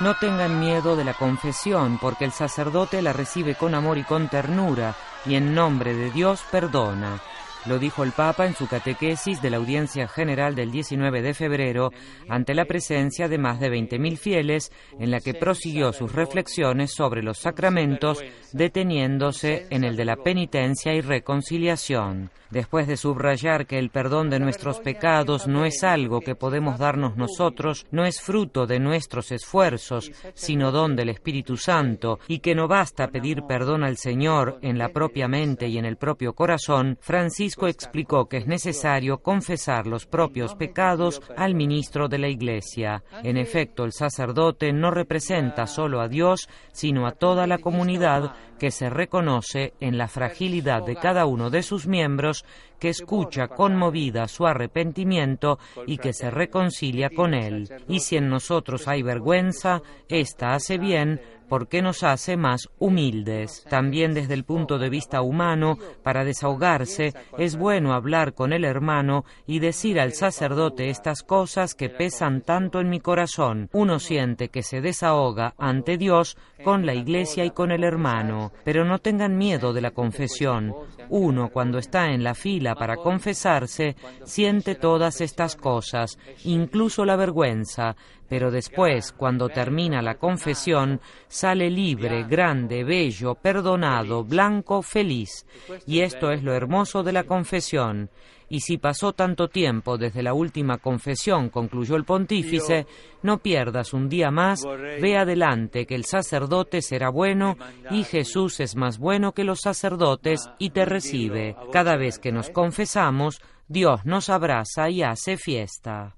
No tengan miedo de la confesión, porque el sacerdote la recibe con amor y con ternura, y en nombre de Dios perdona. Lo dijo el Papa en su catequesis de la Audiencia General del 19 de febrero ante la presencia de más de 20.000 fieles, en la que prosiguió sus reflexiones sobre los sacramentos, deteniéndose en el de la penitencia y reconciliación. Después de subrayar que el perdón de nuestros pecados no es algo que podemos darnos nosotros, no es fruto de nuestros esfuerzos, sino don del Espíritu Santo, y que no basta pedir perdón al Señor en la propia mente y en el propio corazón, Francisco explicó que es necesario confesar los propios pecados al ministro de la Iglesia. En efecto, el sacerdote no representa solo a Dios, sino a toda la comunidad que se reconoce en la fragilidad de cada uno de sus miembros, que escucha conmovida su arrepentimiento y que se reconcilia con él. Y si en nosotros hay vergüenza, ésta hace bien porque nos hace más humildes. También desde el punto de vista humano, para desahogarse, es bueno hablar con el hermano y decir al sacerdote estas cosas que pesan tanto en mi corazón. Uno siente que se desahoga ante Dios con la iglesia y con el hermano. Pero no tengan miedo de la confesión. Uno, cuando está en la fila para confesarse, siente todas estas cosas, incluso la vergüenza, pero después, cuando termina la confesión, sale libre, grande, bello, perdonado, blanco, feliz. Y esto es lo hermoso de la confesión. Y si pasó tanto tiempo desde la última confesión, concluyó el pontífice, no pierdas un día más, ve adelante que el sacerdote será bueno y Jesús es más bueno que los sacerdotes y te recibe. Cada vez que nos confesamos, Dios nos abraza y hace fiesta.